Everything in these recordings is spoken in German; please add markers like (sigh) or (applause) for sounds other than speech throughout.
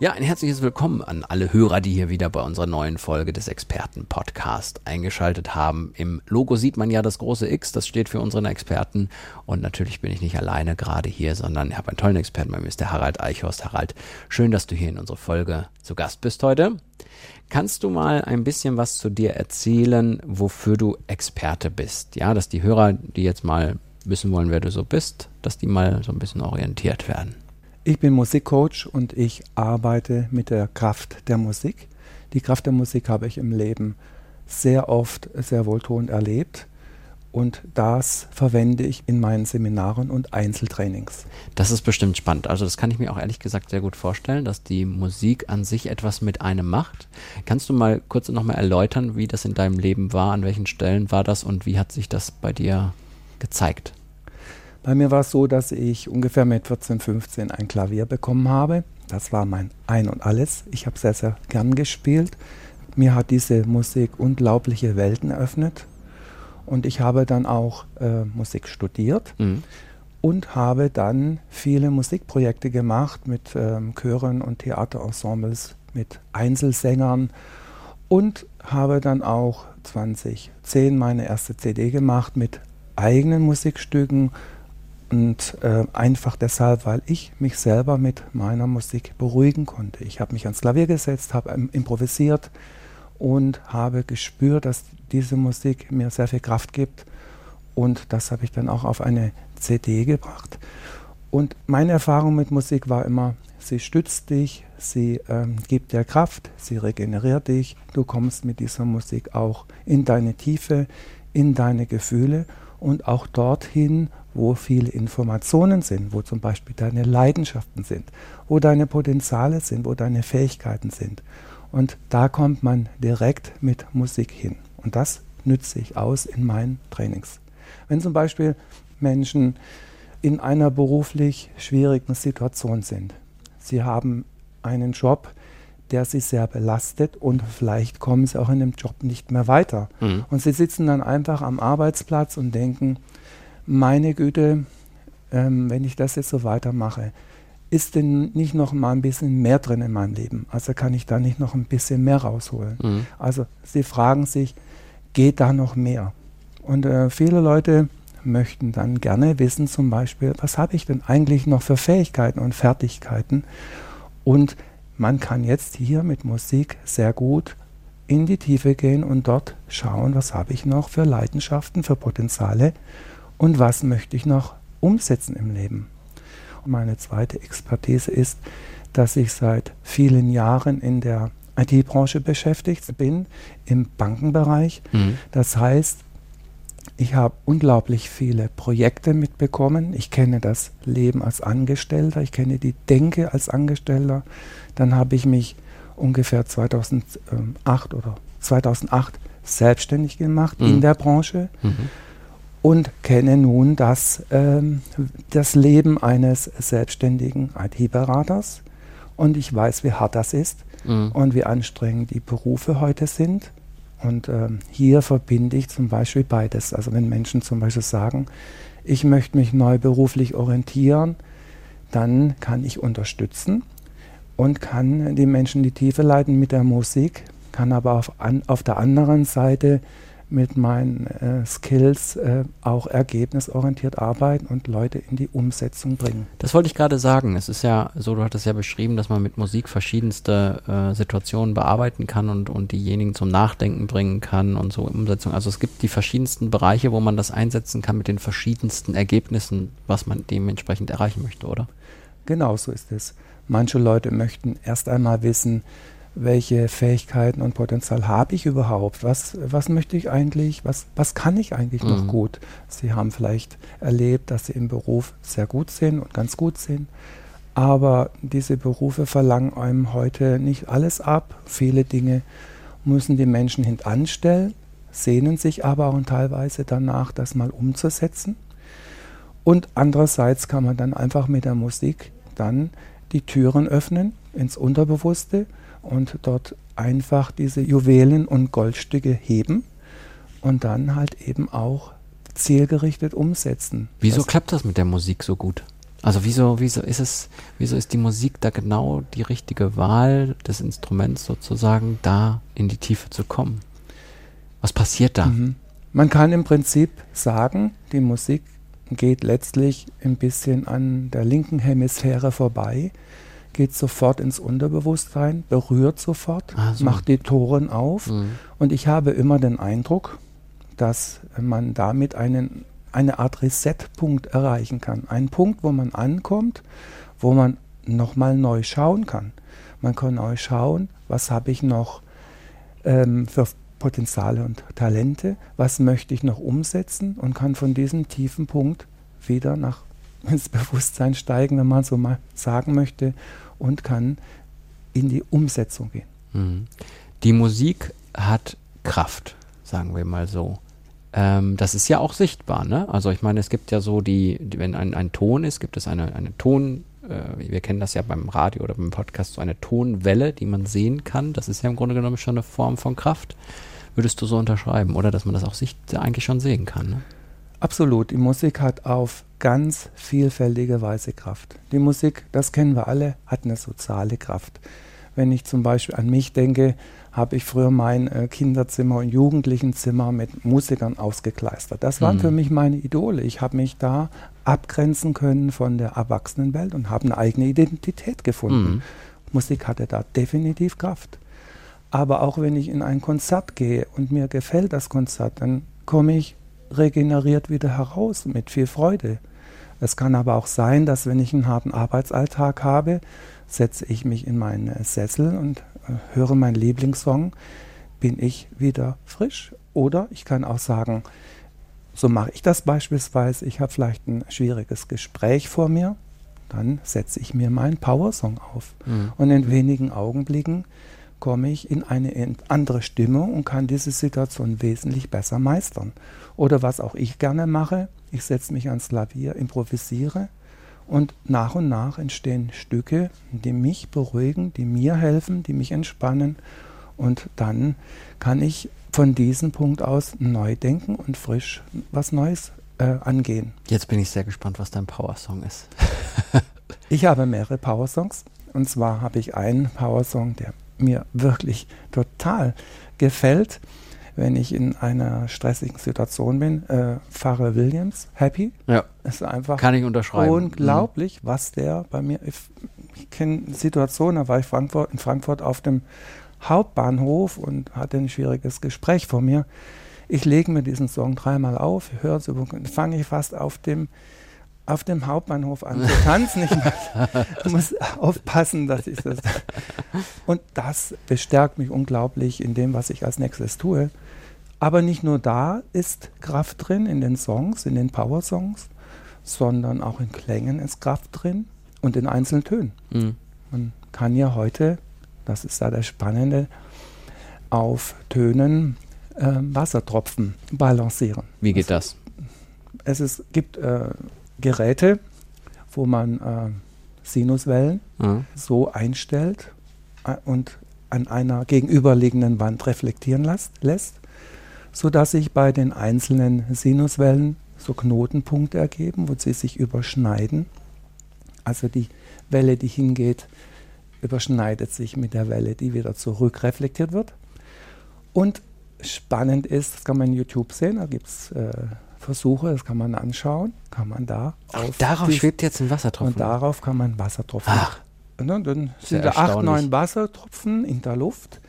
Ja, ein herzliches Willkommen an alle Hörer, die hier wieder bei unserer neuen Folge des Experten-Podcast eingeschaltet haben. Im Logo sieht man ja das große X, das steht für unseren Experten. Und natürlich bin ich nicht alleine gerade hier, sondern ich habe einen tollen Experten bei mir, ist der Harald Eichhorst. Harald, schön, dass du hier in unserer Folge zu Gast bist heute. Kannst du mal ein bisschen was zu dir erzählen, wofür du Experte bist? Ja, dass die Hörer, die jetzt mal wissen wollen, wer du so bist, dass die mal so ein bisschen orientiert werden. Ich bin Musikcoach und ich arbeite mit der Kraft der Musik. Die Kraft der Musik habe ich im Leben sehr oft sehr wohltuend erlebt und das verwende ich in meinen Seminaren und Einzeltrainings. Das ist bestimmt spannend. Also das kann ich mir auch ehrlich gesagt sehr gut vorstellen, dass die Musik an sich etwas mit einem macht. Kannst du mal kurz nochmal erläutern, wie das in deinem Leben war, an welchen Stellen war das und wie hat sich das bei dir gezeigt? Bei mir war es so, dass ich ungefähr mit 14, 15 ein Klavier bekommen habe. Das war mein Ein und Alles. Ich habe sehr, sehr gern gespielt. Mir hat diese Musik unglaubliche Welten eröffnet. Und ich habe dann auch äh, Musik studiert mhm. und habe dann viele Musikprojekte gemacht mit ähm, Chören und Theaterensembles, mit Einzelsängern und habe dann auch 2010 meine erste CD gemacht mit eigenen Musikstücken und äh, einfach deshalb, weil ich mich selber mit meiner Musik beruhigen konnte. Ich habe mich ans Klavier gesetzt, habe ähm, improvisiert und habe gespürt, dass diese Musik mir sehr viel Kraft gibt. Und das habe ich dann auch auf eine CD gebracht. Und meine Erfahrung mit Musik war immer, sie stützt dich, sie ähm, gibt dir Kraft, sie regeneriert dich. Du kommst mit dieser Musik auch in deine Tiefe, in deine Gefühle und auch dorthin, wo viele Informationen sind, wo zum Beispiel deine Leidenschaften sind, wo deine Potenziale sind, wo deine Fähigkeiten sind. Und da kommt man direkt mit Musik hin. Und das nütze ich aus in meinen Trainings. Wenn zum Beispiel Menschen in einer beruflich schwierigen Situation sind, sie haben einen Job, der sie sehr belastet und vielleicht kommen sie auch in dem Job nicht mehr weiter. Mhm. Und sie sitzen dann einfach am Arbeitsplatz und denken, meine Güte, ähm, wenn ich das jetzt so weitermache, ist denn nicht noch mal ein bisschen mehr drin in meinem Leben? Also kann ich da nicht noch ein bisschen mehr rausholen? Mhm. Also sie fragen sich, geht da noch mehr? Und äh, viele Leute möchten dann gerne wissen, zum Beispiel, was habe ich denn eigentlich noch für Fähigkeiten und Fertigkeiten? Und man kann jetzt hier mit Musik sehr gut in die Tiefe gehen und dort schauen, was habe ich noch für Leidenschaften, für Potenziale und was möchte ich noch umsetzen im Leben. Und meine zweite Expertise ist, dass ich seit vielen Jahren in der IT-Branche beschäftigt bin, im Bankenbereich. Mhm. Das heißt, ich habe unglaublich viele Projekte mitbekommen. Ich kenne das Leben als Angestellter, ich kenne die Denke als Angestellter. Dann habe ich mich ungefähr 2008 oder 2008 selbstständig gemacht mhm. in der Branche. Mhm und kenne nun das, ähm, das Leben eines selbstständigen IT-Beraters. Und ich weiß, wie hart das ist mhm. und wie anstrengend die Berufe heute sind. Und ähm, hier verbinde ich zum Beispiel beides. Also wenn Menschen zum Beispiel sagen, ich möchte mich neu beruflich orientieren, dann kann ich unterstützen und kann die Menschen die Tiefe leiten mit der Musik, kann aber auf, an, auf der anderen Seite mit meinen äh, Skills äh, auch ergebnisorientiert arbeiten und Leute in die Umsetzung bringen. Das wollte ich gerade sagen. Es ist ja so, du hattest ja beschrieben, dass man mit Musik verschiedenste äh, Situationen bearbeiten kann und, und diejenigen zum Nachdenken bringen kann und so Umsetzung. Also es gibt die verschiedensten Bereiche, wo man das einsetzen kann mit den verschiedensten Ergebnissen, was man dementsprechend erreichen möchte, oder? Genau so ist es. Manche Leute möchten erst einmal wissen, welche Fähigkeiten und Potenzial habe ich überhaupt? Was, was möchte ich eigentlich? Was, was kann ich eigentlich mhm. noch gut? Sie haben vielleicht erlebt, dass Sie im Beruf sehr gut sind und ganz gut sind. Aber diese Berufe verlangen einem heute nicht alles ab. Viele Dinge müssen die Menschen hintanstellen. sehnen sich aber auch teilweise danach, das mal umzusetzen. Und andererseits kann man dann einfach mit der Musik dann die Türen öffnen ins Unterbewusste und dort einfach diese Juwelen und Goldstücke heben und dann halt eben auch zielgerichtet umsetzen. Wieso das klappt das mit der Musik so gut? Also wieso, wieso ist es, wieso ist die Musik da genau die richtige Wahl des Instruments sozusagen, da in die Tiefe zu kommen? Was passiert da? Mhm. Man kann im Prinzip sagen, die Musik geht letztlich ein bisschen an der linken Hemisphäre vorbei, geht sofort ins Unterbewusstsein, berührt sofort, so. macht die Toren auf. Mhm. Und ich habe immer den Eindruck, dass man damit einen, eine Art Reset-Punkt erreichen kann. Ein Punkt, wo man ankommt, wo man nochmal neu schauen kann. Man kann neu schauen, was habe ich noch ähm, für Potenziale und Talente, was möchte ich noch umsetzen und kann von diesem tiefen Punkt wieder nach ins Bewusstsein steigen, wenn man so mal sagen möchte, und kann in die Umsetzung gehen. Mhm. Die Musik hat Kraft, sagen wir mal so. Ähm, das ist ja auch sichtbar, ne? Also ich meine, es gibt ja so die, die wenn ein, ein Ton ist, gibt es eine, eine Ton, äh, wir kennen das ja beim Radio oder beim Podcast, so eine Tonwelle, die man sehen kann. Das ist ja im Grunde genommen schon eine Form von Kraft. Würdest du so unterschreiben, oder dass man das auch sich eigentlich schon sehen kann? Ne? Absolut. Die Musik hat auf ganz vielfältige Weise Kraft. Die Musik, das kennen wir alle, hat eine soziale Kraft. Wenn ich zum Beispiel an mich denke, habe ich früher mein äh, Kinderzimmer und Jugendlichenzimmer mit Musikern ausgekleistert. Das waren mhm. für mich meine Idole. Ich habe mich da abgrenzen können von der Erwachsenenwelt und habe eine eigene Identität gefunden. Mhm. Musik hatte da definitiv Kraft. Aber auch wenn ich in ein Konzert gehe und mir gefällt das Konzert, dann komme ich regeneriert wieder heraus mit viel Freude. Es kann aber auch sein, dass wenn ich einen harten Arbeitsalltag habe, setze ich mich in meinen Sessel und äh, höre meinen Lieblingssong, bin ich wieder frisch. Oder ich kann auch sagen, so mache ich das beispielsweise, ich habe vielleicht ein schwieriges Gespräch vor mir, dann setze ich mir meinen Powersong auf. Mhm. Und in wenigen Augenblicken komme ich in eine andere Stimmung und kann diese Situation wesentlich besser meistern. Oder was auch ich gerne mache, ich setze mich ans Klavier, improvisiere und nach und nach entstehen Stücke, die mich beruhigen, die mir helfen, die mich entspannen und dann kann ich von diesem Punkt aus neu denken und frisch was Neues äh, angehen. Jetzt bin ich sehr gespannt, was dein Powersong ist. ich habe mehrere Powersongs und zwar habe ich einen Powersong, der mir wirklich total gefällt, wenn ich in einer stressigen Situation bin. Äh, Pfarrer Williams, Happy. Ja. Ist einfach Kann ich unterschreiben. unglaublich, mhm. was der bei mir. Ich, ich kenne Situationen, da war ich Frankfurt, in Frankfurt auf dem Hauptbahnhof und hatte ein schwieriges Gespräch vor mir. Ich lege mir diesen Song dreimal auf, höre es, fange ich fast auf dem auf dem Hauptbahnhof an zu tanzen. Ich muss aufpassen, dass ich das. Und das bestärkt mich unglaublich in dem, was ich als nächstes tue. Aber nicht nur da ist Kraft drin, in den Songs, in den Power-Songs, sondern auch in Klängen ist Kraft drin und in einzelnen Tönen. Mhm. Man kann ja heute, das ist da das Spannende, auf Tönen äh, Wassertropfen balancieren. Wie geht das? Es ist, gibt äh, Geräte, wo man äh, Sinuswellen mhm. so einstellt äh, und an einer gegenüberliegenden Wand reflektieren las, lässt, sodass sich bei den einzelnen Sinuswellen so Knotenpunkte ergeben, wo sie sich überschneiden. Also die Welle, die hingeht, überschneidet sich mit der Welle, die wieder zurückreflektiert wird. Und spannend ist, das kann man in YouTube sehen, da gibt es äh, Versuche, das kann man anschauen, kann man da. Ach, darauf schwebt jetzt ein Wassertropfen. Und darauf kann man Wassertropfen. Ach. Und dann, dann sind da acht, neun Wassertropfen in der Luft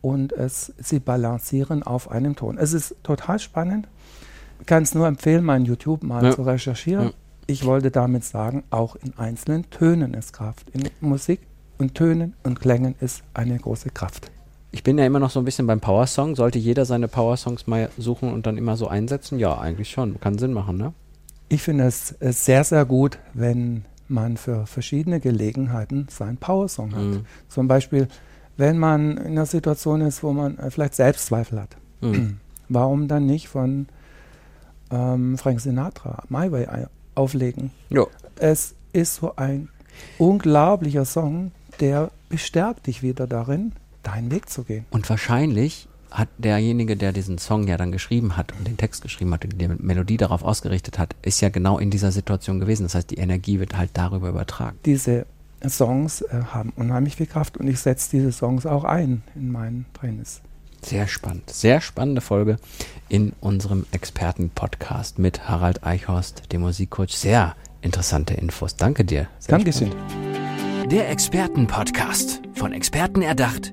und es, sie balancieren auf einem Ton. Es ist total spannend. Ich kann es nur empfehlen, mein YouTube mal ja. zu recherchieren. Ja. Ich wollte damit sagen, auch in einzelnen Tönen ist Kraft. In Musik und Tönen und Klängen ist eine große Kraft ich bin ja immer noch so ein bisschen beim Power-Song. Sollte jeder seine Power-Songs mal suchen und dann immer so einsetzen? Ja, eigentlich schon. Kann Sinn machen, ne? Ich finde es sehr, sehr gut, wenn man für verschiedene Gelegenheiten seinen Power-Song hat. Mhm. Zum Beispiel, wenn man in einer Situation ist, wo man äh, vielleicht Selbstzweifel hat. Mhm. (clears throat) Warum dann nicht von ähm, Frank Sinatra My Way auflegen? Jo. Es ist so ein unglaublicher Song, der bestärkt dich wieder darin, deinen Weg zu gehen. Und wahrscheinlich hat derjenige, der diesen Song ja dann geschrieben hat und den Text geschrieben hat und die Melodie darauf ausgerichtet hat, ist ja genau in dieser Situation gewesen. Das heißt, die Energie wird halt darüber übertragen. Diese Songs äh, haben unheimlich viel Kraft und ich setze diese Songs auch ein in meinen Trainings. Sehr spannend. Sehr spannende Folge in unserem Experten-Podcast mit Harald Eichhorst, dem Musikcoach. Sehr interessante Infos. Danke dir. Sehr Dankeschön. Der Experten-Podcast. Von Experten erdacht,